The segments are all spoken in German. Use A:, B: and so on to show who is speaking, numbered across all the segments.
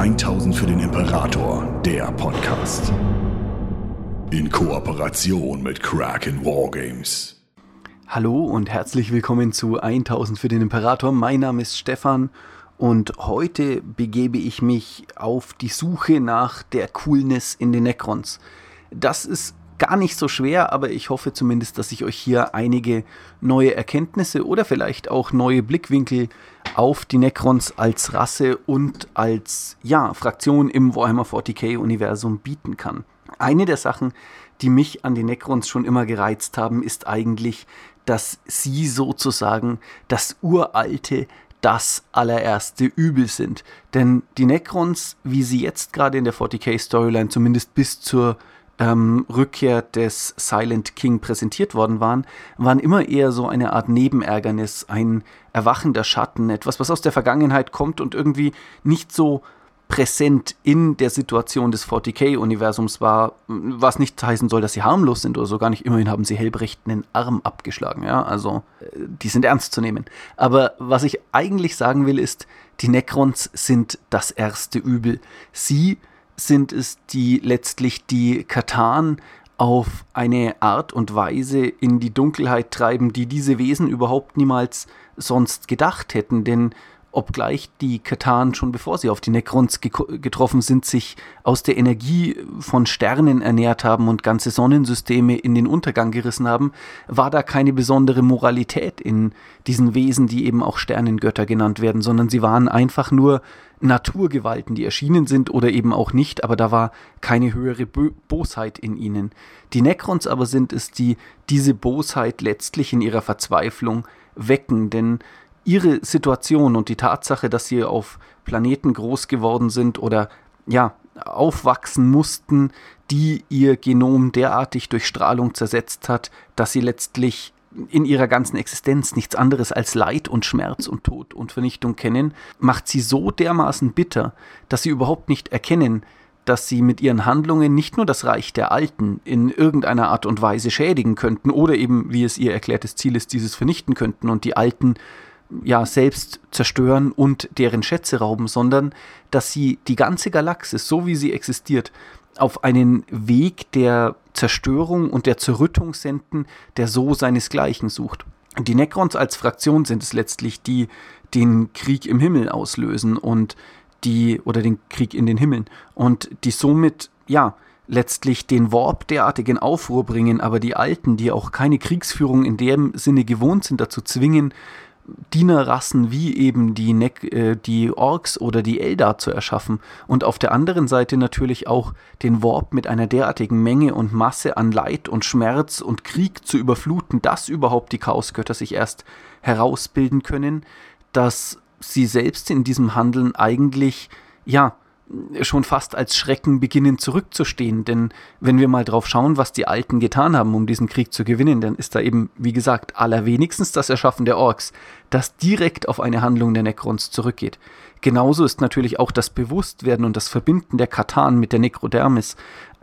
A: 1000 für den Imperator, der Podcast. In Kooperation mit Kraken Wargames.
B: Hallo und herzlich willkommen zu 1000 für den Imperator. Mein Name ist Stefan und heute begebe ich mich auf die Suche nach der Coolness in den Necrons. Das ist gar nicht so schwer, aber ich hoffe zumindest, dass ich euch hier einige neue Erkenntnisse oder vielleicht auch neue Blickwinkel auf die Necrons als Rasse und als ja, Fraktion im Warhammer 40k Universum bieten kann. Eine der Sachen, die mich an die Necrons schon immer gereizt haben, ist eigentlich, dass sie sozusagen das uralte, das allererste Übel sind. Denn die Necrons, wie sie jetzt gerade in der 40k Storyline zumindest bis zur ähm, Rückkehr des Silent King präsentiert worden waren, waren immer eher so eine Art Nebenärgernis, ein erwachender Schatten, etwas, was aus der Vergangenheit kommt und irgendwie nicht so präsent in der Situation des 40k-Universums war, was nicht heißen soll, dass sie harmlos sind oder so gar nicht. Immerhin haben sie Hellbrecht einen Arm abgeschlagen, ja, also äh, die sind ernst zu nehmen. Aber was ich eigentlich sagen will, ist, die Necrons sind das erste Übel. Sie sind es, die letztlich die Katan auf eine Art und Weise in die Dunkelheit treiben, die diese Wesen überhaupt niemals sonst gedacht hätten. Denn obgleich die Katan schon bevor sie auf die Necrons getroffen sind, sich aus der Energie von Sternen ernährt haben und ganze Sonnensysteme in den Untergang gerissen haben, war da keine besondere Moralität in diesen Wesen, die eben auch Sternengötter genannt werden, sondern sie waren einfach nur Naturgewalten, die erschienen sind oder eben auch nicht, aber da war keine höhere Bo Bosheit in ihnen. Die Necrons aber sind es, die diese Bosheit letztlich in ihrer Verzweiflung wecken, denn ihre Situation und die Tatsache, dass sie auf Planeten groß geworden sind oder ja, aufwachsen mussten, die ihr Genom derartig durch Strahlung zersetzt hat, dass sie letztlich in ihrer ganzen Existenz nichts anderes als Leid und Schmerz und Tod und Vernichtung kennen, macht sie so dermaßen bitter, dass sie überhaupt nicht erkennen, dass sie mit ihren Handlungen nicht nur das Reich der Alten in irgendeiner Art und Weise schädigen könnten oder eben, wie es ihr erklärtes Ziel ist, dieses vernichten könnten und die Alten ja selbst zerstören und deren Schätze rauben, sondern dass sie die ganze Galaxis, so wie sie existiert, auf einen Weg der Zerstörung und der Zerrüttung senden, der so seinesgleichen sucht. Die Necrons als Fraktion sind es letztlich, die den Krieg im Himmel auslösen und die, oder den Krieg in den Himmeln und die somit, ja, letztlich den Warp derartigen Aufruhr bringen, aber die Alten, die auch keine Kriegsführung in dem Sinne gewohnt sind, dazu zwingen, Dienerrassen wie eben die, ne äh, die Orks oder die Eldar zu erschaffen. Und auf der anderen Seite natürlich auch den Warp mit einer derartigen Menge und Masse an Leid und Schmerz und Krieg zu überfluten, dass überhaupt die Chaosgötter sich erst herausbilden können, dass sie selbst in diesem Handeln eigentlich ja schon fast als Schrecken beginnen zurückzustehen. Denn wenn wir mal drauf schauen, was die Alten getan haben, um diesen Krieg zu gewinnen, dann ist da eben, wie gesagt, allerwenigstens das Erschaffen der Orks, das direkt auf eine Handlung der Necrons zurückgeht. Genauso ist natürlich auch das Bewusstwerden und das Verbinden der Katan mit der Necrodermis,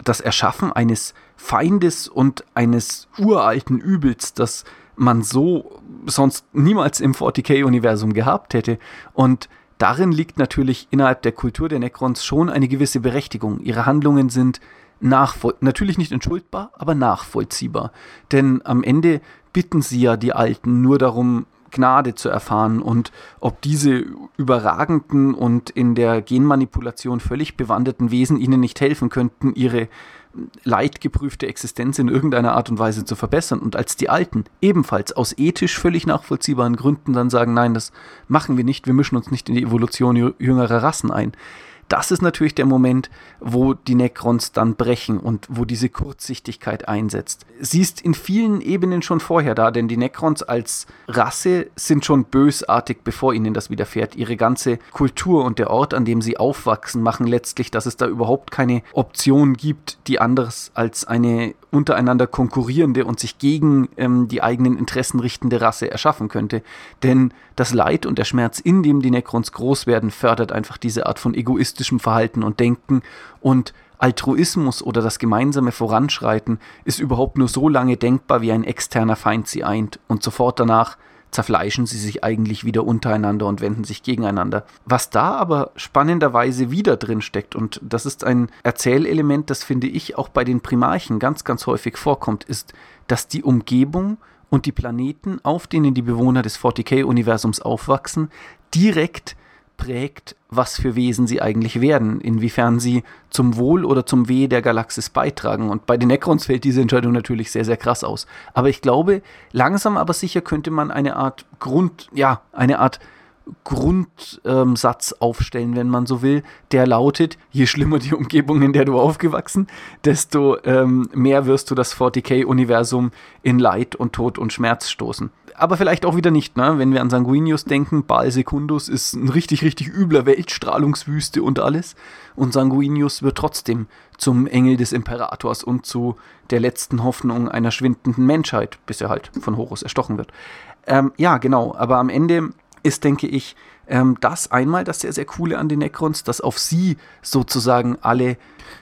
B: das Erschaffen eines Feindes und eines uralten Übels, das man so sonst niemals im 40k-Universum gehabt hätte. Und Darin liegt natürlich innerhalb der Kultur der Necrons schon eine gewisse Berechtigung. Ihre Handlungen sind natürlich nicht entschuldbar, aber nachvollziehbar. Denn am Ende bitten sie ja die Alten nur darum, Gnade zu erfahren und ob diese überragenden und in der Genmanipulation völlig bewanderten Wesen ihnen nicht helfen könnten, ihre leidgeprüfte Existenz in irgendeiner Art und Weise zu verbessern. Und als die Alten ebenfalls aus ethisch völlig nachvollziehbaren Gründen dann sagen, nein, das machen wir nicht, wir mischen uns nicht in die Evolution jüngerer Rassen ein, das ist natürlich der Moment, wo die Necrons dann brechen und wo diese Kurzsichtigkeit einsetzt. Sie ist in vielen Ebenen schon vorher da, denn die Necrons als Rasse sind schon bösartig, bevor ihnen das widerfährt. Ihre ganze Kultur und der Ort, an dem sie aufwachsen, machen letztlich, dass es da überhaupt keine Option gibt, die anders als eine untereinander konkurrierende und sich gegen ähm, die eigenen Interessen richtende Rasse erschaffen könnte. Denn das Leid und der Schmerz, in dem die Necrons groß werden, fördert einfach diese Art von egoistischem Verhalten und Denken und Altruismus oder das gemeinsame Voranschreiten ist überhaupt nur so lange denkbar, wie ein externer Feind sie eint und sofort danach zerfleischen sie sich eigentlich wieder untereinander und wenden sich gegeneinander. Was da aber spannenderweise wieder drin steckt, und das ist ein Erzählelement, das finde ich auch bei den Primarchen ganz, ganz häufig vorkommt, ist, dass die Umgebung und die Planeten, auf denen die Bewohner des 40k-Universums aufwachsen, direkt prägt, was für Wesen sie eigentlich werden, inwiefern sie zum Wohl oder zum Weh der Galaxis beitragen. Und bei den Necrons fällt diese Entscheidung natürlich sehr, sehr krass aus. Aber ich glaube, langsam aber sicher könnte man eine Art Grund, ja, eine Art Grundsatz ähm, aufstellen, wenn man so will, der lautet, je schlimmer die Umgebung, in der du aufgewachsen, desto ähm, mehr wirst du das 40k-Universum in Leid und Tod und Schmerz stoßen aber vielleicht auch wieder nicht, ne? Wenn wir an Sanguinius denken, Baal Secundus ist ein richtig, richtig übler Weltstrahlungswüste und alles. Und Sanguinius wird trotzdem zum Engel des Imperators und zu der letzten Hoffnung einer schwindenden Menschheit, bis er halt von Horus erstochen wird. Ähm, ja, genau, aber am Ende ist, denke ich, ähm, das einmal das sehr, sehr coole an den Necrons, dass auf sie sozusagen alle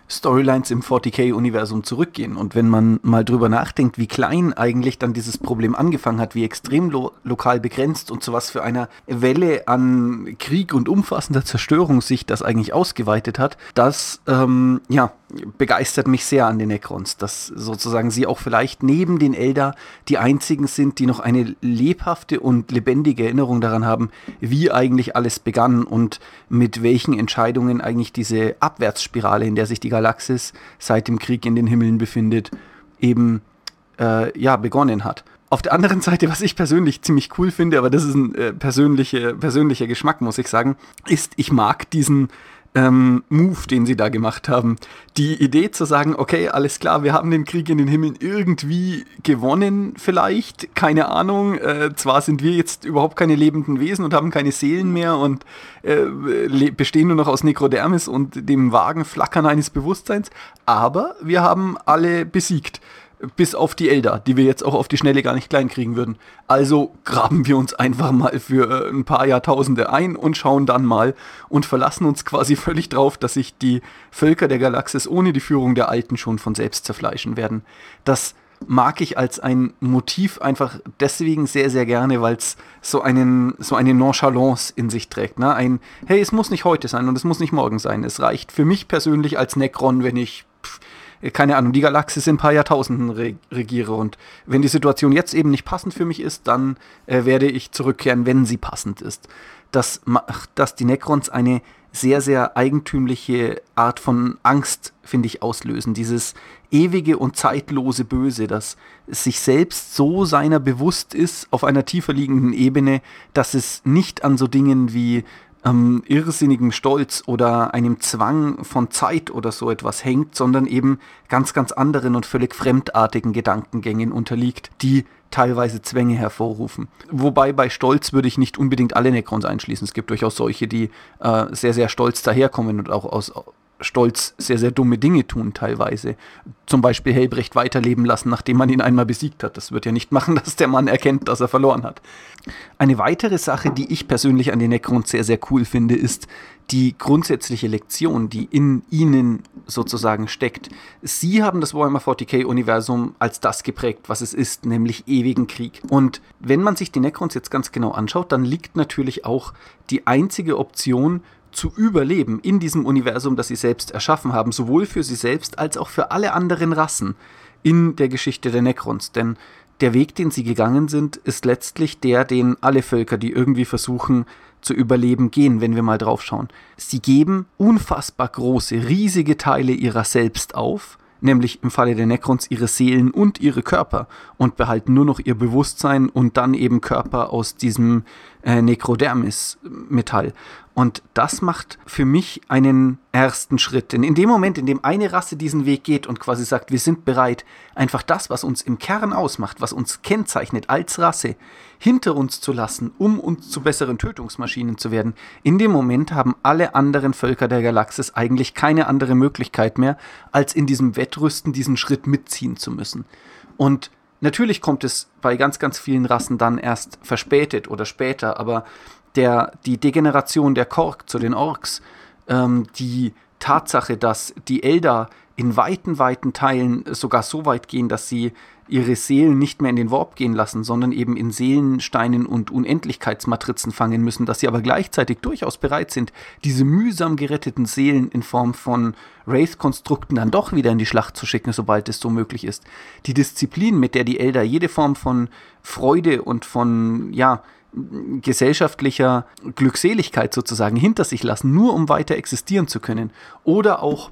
B: Storylines im 40k-Universum zurückgehen. Und wenn man mal drüber nachdenkt, wie klein eigentlich dann dieses Problem angefangen hat, wie extrem lo lokal begrenzt und zu was für einer Welle an Krieg und umfassender Zerstörung sich das eigentlich ausgeweitet hat, das ähm, ja, begeistert mich sehr an den Necrons, dass sozusagen sie auch vielleicht neben den Elder die einzigen sind, die noch eine lebhafte und lebendige Erinnerung daran haben, wie eigentlich alles begann und mit welchen Entscheidungen eigentlich diese Abwärtsspirale, in der sich die Galaxis seit dem Krieg in den Himmeln befindet, eben äh, ja, begonnen hat. Auf der anderen Seite, was ich persönlich ziemlich cool finde, aber das ist ein äh, persönliche, persönlicher Geschmack, muss ich sagen, ist, ich mag diesen ähm, Move, den sie da gemacht haben. Die Idee zu sagen, okay, alles klar, wir haben den Krieg in den Himmeln irgendwie gewonnen, vielleicht, keine Ahnung. Äh, zwar sind wir jetzt überhaupt keine lebenden Wesen und haben keine Seelen mehr und äh, bestehen nur noch aus Nekrodermis und dem vagen Flackern eines Bewusstseins, aber wir haben alle besiegt bis auf die Elder, die wir jetzt auch auf die Schnelle gar nicht klein kriegen würden. Also graben wir uns einfach mal für äh, ein paar Jahrtausende ein und schauen dann mal und verlassen uns quasi völlig drauf, dass sich die Völker der Galaxis ohne die Führung der Alten schon von selbst zerfleischen werden. Das mag ich als ein Motiv einfach deswegen sehr, sehr gerne, weil es so, so eine Nonchalance in sich trägt. Ne? Ein, hey, es muss nicht heute sein und es muss nicht morgen sein. Es reicht für mich persönlich als Necron, wenn ich pff, keine Ahnung, die Galaxis in ein paar Jahrtausenden re regiere. Und wenn die Situation jetzt eben nicht passend für mich ist, dann äh, werde ich zurückkehren, wenn sie passend ist. Das macht, dass die Necrons eine sehr, sehr eigentümliche Art von Angst, finde ich, auslösen. Dieses ewige und zeitlose Böse, das sich selbst so seiner bewusst ist auf einer tiefer liegenden Ebene, dass es nicht an so Dingen wie ähm, irrsinnigem Stolz oder einem Zwang von Zeit oder so etwas hängt, sondern eben ganz, ganz anderen und völlig fremdartigen Gedankengängen unterliegt, die teilweise Zwänge hervorrufen. Wobei bei Stolz würde ich nicht unbedingt alle Necrons einschließen. Es gibt durchaus solche, die äh, sehr, sehr stolz daherkommen und auch aus Stolz sehr, sehr dumme Dinge tun teilweise. Zum Beispiel Helbrecht weiterleben lassen, nachdem man ihn einmal besiegt hat. Das wird ja nicht machen, dass der Mann erkennt, dass er verloren hat. Eine weitere Sache, die ich persönlich an den Necrons sehr, sehr cool finde, ist die grundsätzliche Lektion, die in ihnen sozusagen steckt. Sie haben das Warhammer 40k-Universum als das geprägt, was es ist, nämlich ewigen Krieg. Und wenn man sich die Necrons jetzt ganz genau anschaut, dann liegt natürlich auch die einzige Option zu überleben in diesem Universum, das sie selbst erschaffen haben, sowohl für sie selbst als auch für alle anderen Rassen in der Geschichte der Necrons. Denn der Weg, den sie gegangen sind, ist letztlich der, den alle Völker, die irgendwie versuchen zu überleben, gehen, wenn wir mal drauf schauen. Sie geben unfassbar große, riesige Teile ihrer selbst auf, nämlich im Falle der Necrons ihre Seelen und ihre Körper und behalten nur noch ihr Bewusstsein und dann eben Körper aus diesem äh, Necrodermis-Metall. Und das macht für mich einen ersten Schritt. Denn in dem Moment, in dem eine Rasse diesen Weg geht und quasi sagt, wir sind bereit, einfach das, was uns im Kern ausmacht, was uns kennzeichnet als Rasse, hinter uns zu lassen, um uns zu besseren Tötungsmaschinen zu werden, in dem Moment haben alle anderen Völker der Galaxis eigentlich keine andere Möglichkeit mehr, als in diesem Wettrüsten diesen Schritt mitziehen zu müssen. Und Natürlich kommt es bei ganz, ganz vielen Rassen dann erst verspätet oder später, aber der, die Degeneration der Kork zu den Orks, ähm, die Tatsache, dass die Elder in weiten, weiten Teilen sogar so weit gehen, dass sie ihre Seelen nicht mehr in den Warp gehen lassen, sondern eben in Seelensteinen und Unendlichkeitsmatrizen fangen müssen, dass sie aber gleichzeitig durchaus bereit sind, diese mühsam geretteten Seelen in Form von Wraith-Konstrukten dann doch wieder in die Schlacht zu schicken, sobald es so möglich ist. Die Disziplin, mit der die Elder jede Form von Freude und von, ja, gesellschaftlicher Glückseligkeit sozusagen hinter sich lassen, nur um weiter existieren zu können. Oder auch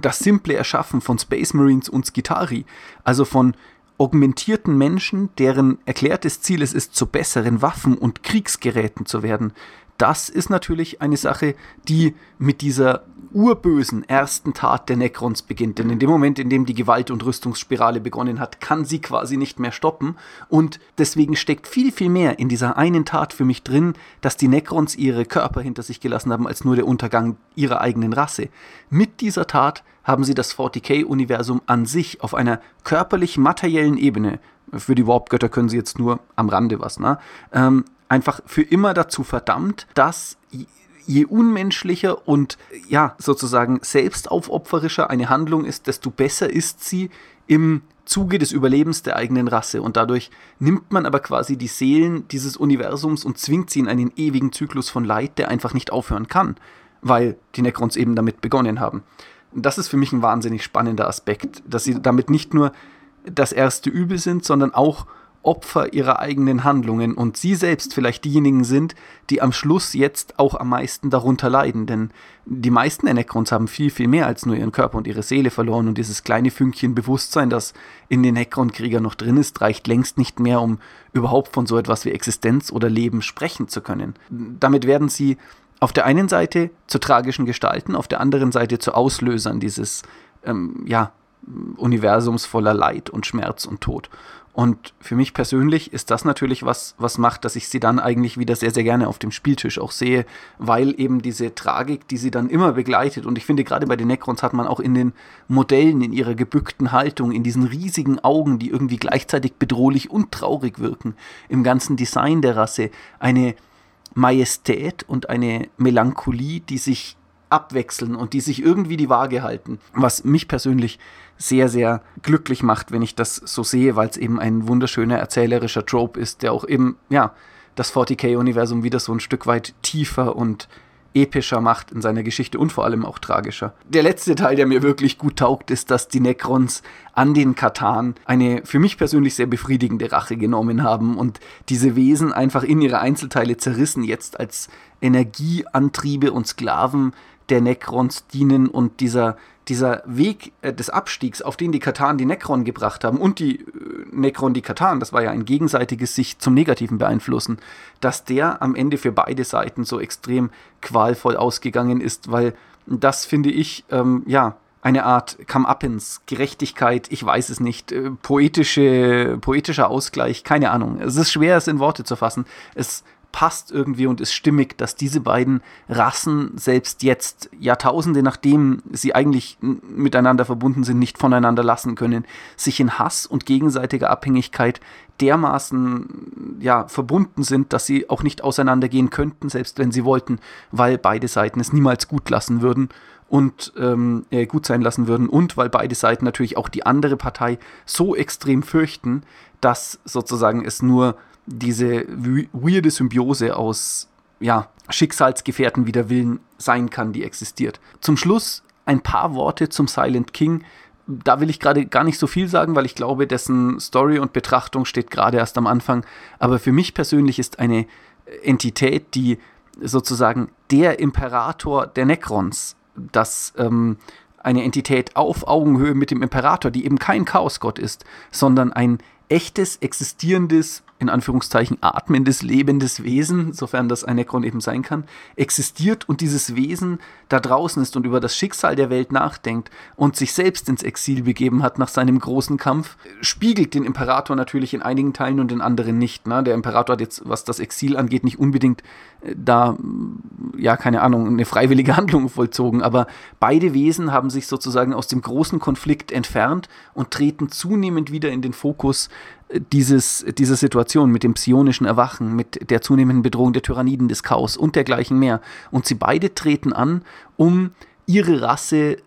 B: das simple Erschaffen von Space Marines und Skitari, also von augmentierten Menschen, deren erklärtes Ziel es ist, zu besseren Waffen und Kriegsgeräten zu werden. Das ist natürlich eine Sache, die mit dieser urbösen ersten Tat der Necrons beginnt. Denn in dem Moment, in dem die Gewalt- und Rüstungsspirale begonnen hat, kann sie quasi nicht mehr stoppen. Und deswegen steckt viel, viel mehr in dieser einen Tat für mich drin, dass die Necrons ihre Körper hinter sich gelassen haben, als nur der Untergang ihrer eigenen Rasse. Mit dieser Tat haben sie das 40k-Universum an sich auf einer körperlich-materiellen Ebene, für die Warp-Götter können sie jetzt nur am Rande was, ne? Ähm, einfach für immer dazu verdammt, dass je unmenschlicher und ja, sozusagen selbstaufopferischer eine Handlung ist, desto besser ist sie im Zuge des Überlebens der eigenen Rasse. Und dadurch nimmt man aber quasi die Seelen dieses Universums und zwingt sie in einen ewigen Zyklus von Leid, der einfach nicht aufhören kann, weil die Necrons eben damit begonnen haben. das ist für mich ein wahnsinnig spannender Aspekt, dass sie damit nicht nur das erste Übel sind, sondern auch Opfer ihrer eigenen Handlungen und sie selbst vielleicht diejenigen sind, die am Schluss jetzt auch am meisten darunter leiden. Denn die meisten Necrons haben viel, viel mehr als nur ihren Körper und ihre Seele verloren und dieses kleine Fünkchen Bewusstsein, das in den Necron-Kriegern noch drin ist, reicht längst nicht mehr, um überhaupt von so etwas wie Existenz oder Leben sprechen zu können. Damit werden sie auf der einen Seite zu tragischen Gestalten, auf der anderen Seite zu Auslösern dieses ähm, ja, Universums voller Leid und Schmerz und Tod. Und für mich persönlich ist das natürlich was, was macht, dass ich sie dann eigentlich wieder sehr, sehr gerne auf dem Spieltisch auch sehe, weil eben diese Tragik, die sie dann immer begleitet, und ich finde gerade bei den Necrons hat man auch in den Modellen, in ihrer gebückten Haltung, in diesen riesigen Augen, die irgendwie gleichzeitig bedrohlich und traurig wirken, im ganzen Design der Rasse, eine Majestät und eine Melancholie, die sich abwechseln und die sich irgendwie die Waage halten, was mich persönlich sehr, sehr glücklich macht, wenn ich das so sehe, weil es eben ein wunderschöner erzählerischer Trope ist, der auch eben, ja, das 40k-Universum wieder so ein Stück weit tiefer und epischer macht in seiner Geschichte und vor allem auch tragischer. Der letzte Teil, der mir wirklich gut taugt, ist, dass die Necrons an den Katan eine für mich persönlich sehr befriedigende Rache genommen haben und diese Wesen einfach in ihre Einzelteile zerrissen, jetzt als Energieantriebe und Sklaven der Necrons dienen und dieser dieser Weg äh, des Abstiegs, auf den die Katan die Necron gebracht haben und die äh, Necron die Katan, das war ja ein gegenseitiges sich zum Negativen beeinflussen, dass der am Ende für beide Seiten so extrem qualvoll ausgegangen ist, weil das finde ich, ähm, ja, eine Art Come-Uppens, Gerechtigkeit, ich weiß es nicht, äh, poetische, poetischer Ausgleich, keine Ahnung. Es ist schwer, es in Worte zu fassen. Es passt irgendwie und ist stimmig, dass diese beiden Rassen selbst jetzt, Jahrtausende nachdem sie eigentlich miteinander verbunden sind, nicht voneinander lassen können, sich in Hass und gegenseitiger Abhängigkeit dermaßen ja, verbunden sind, dass sie auch nicht auseinandergehen könnten, selbst wenn sie wollten, weil beide Seiten es niemals gut lassen würden und ähm, äh, gut sein lassen würden und weil beide Seiten natürlich auch die andere Partei so extrem fürchten, dass sozusagen es nur diese weirde Symbiose aus ja, Schicksalsgefährten wider Willen sein kann, die existiert. Zum Schluss ein paar Worte zum Silent King. Da will ich gerade gar nicht so viel sagen, weil ich glaube, dessen Story und Betrachtung steht gerade erst am Anfang. Aber für mich persönlich ist eine Entität, die sozusagen der Imperator der Necrons, das ähm, eine Entität auf Augenhöhe mit dem Imperator, die eben kein Chaosgott ist, sondern ein echtes, existierendes, in Anführungszeichen atmendes, lebendes Wesen, sofern das ein Necron eben sein kann, existiert und dieses Wesen da draußen ist und über das Schicksal der Welt nachdenkt und sich selbst ins Exil begeben hat nach seinem großen Kampf, spiegelt den Imperator natürlich in einigen Teilen und in anderen nicht. Ne? Der Imperator hat jetzt, was das Exil angeht, nicht unbedingt äh, da, ja, keine Ahnung, eine freiwillige Handlung vollzogen, aber beide Wesen haben sich sozusagen aus dem großen Konflikt entfernt und treten zunehmend wieder in den Fokus dieses, dieser Situation mit dem psionischen Erwachen, mit der zunehmenden Bedrohung der Tyranniden des Chaos und dergleichen mehr. Und sie beide treten an, um ihre Rasse äh,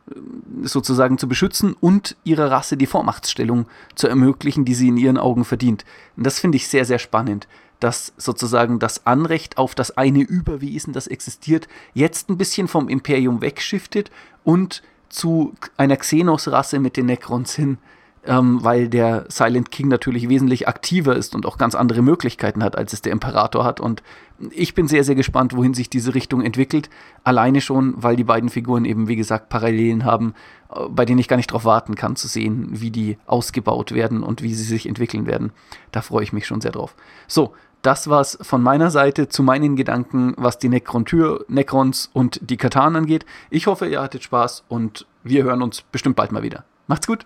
B: sozusagen zu beschützen und ihrer Rasse die Vormachtsstellung zu ermöglichen, die sie in ihren Augen verdient. Und das finde ich sehr, sehr spannend, dass sozusagen das Anrecht auf das eine Überwesen, das existiert, jetzt ein bisschen vom Imperium wegschiftet und zu einer Xenos-Rasse mit den Necrons hin ähm, weil der Silent King natürlich wesentlich aktiver ist und auch ganz andere Möglichkeiten hat, als es der Imperator hat. Und ich bin sehr, sehr gespannt, wohin sich diese Richtung entwickelt. Alleine schon, weil die beiden Figuren eben, wie gesagt, Parallelen haben, äh, bei denen ich gar nicht darauf warten kann, zu sehen, wie die ausgebaut werden und wie sie sich entwickeln werden. Da freue ich mich schon sehr drauf. So, das war's von meiner Seite zu meinen Gedanken, was die Necron-Tür, Necrons und die Katan angeht. Ich hoffe, ihr hattet Spaß und wir hören uns bestimmt bald mal wieder. Macht's gut!